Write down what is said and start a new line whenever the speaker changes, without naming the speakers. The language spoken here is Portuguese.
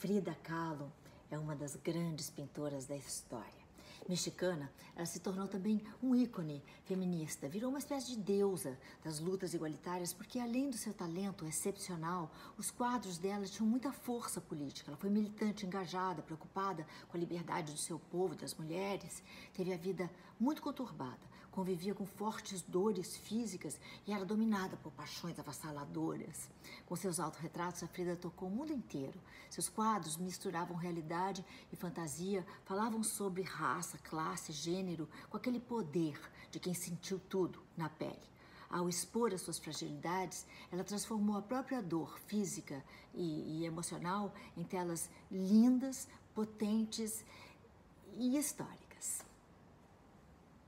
Frida Kahlo é uma das grandes pintoras da história. Mexicana, ela se tornou também um ícone feminista, virou uma espécie de deusa das lutas igualitárias, porque além do seu talento excepcional, os quadros dela tinham muita força política. Ela foi militante, engajada, preocupada com a liberdade do seu povo, das mulheres, teve a vida muito conturbada, convivia com fortes dores físicas e era dominada por paixões avassaladoras. Com seus autorretratos, a Frida tocou o mundo inteiro. Seus quadros misturavam realidade e fantasia, falavam sobre raça, classe, gênero, com aquele poder de quem sentiu tudo na pele. Ao expor as suas fragilidades, ela transformou a própria dor física e, e emocional em telas lindas, potentes e históricas.